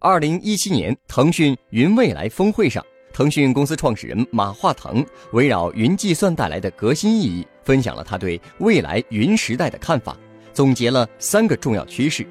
二零一七年，腾讯云未来峰会上，腾讯公司创始人马化腾围绕云计算带来的革新意义，分享了他对未来云时代的看法，总结了三个重要趋势。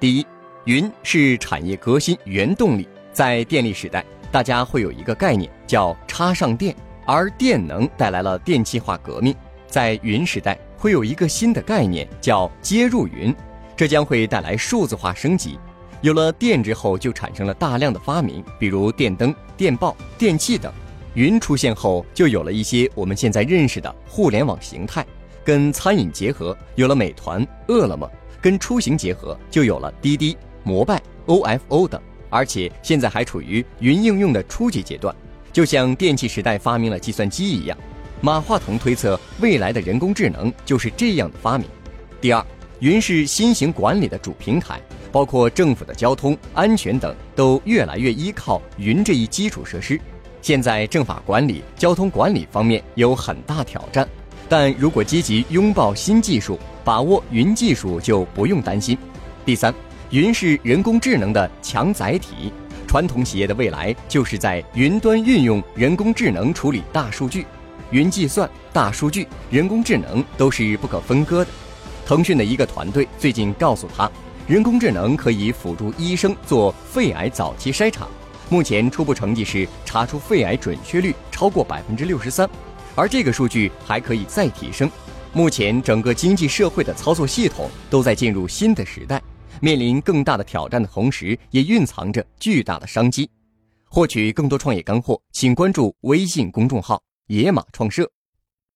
第一，云是产业革新原动力。在电力时代，大家会有一个概念叫插上电，而电能带来了电气化革命。在云时代，会有一个新的概念叫接入云，这将会带来数字化升级。有了电之后，就产生了大量的发明，比如电灯、电报、电器等。云出现后，就有了一些我们现在认识的互联网形态。跟餐饮结合，有了美团、饿了么；跟出行结合，就有了滴滴、摩拜、ofo 等。而且现在还处于云应用的初级阶段，就像电气时代发明了计算机一样。马化腾推测，未来的人工智能就是这样的发明。第二，云是新型管理的主平台。包括政府的交通安全等，都越来越依靠云这一基础设施。现在政法管理、交通管理方面有很大挑战，但如果积极拥抱新技术，把握云技术，就不用担心。第三，云是人工智能的强载体。传统企业的未来就是在云端运用人工智能处理大数据，云计算、大数据、人工智能都是不可分割的。腾讯的一个团队最近告诉他。人工智能可以辅助医生做肺癌早期筛查，目前初步成绩是查出肺癌准确率超过百分之六十三，而这个数据还可以再提升。目前整个经济社会的操作系统都在进入新的时代，面临更大的挑战的同时，也蕴藏着巨大的商机。获取更多创业干货，请关注微信公众号“野马创社”。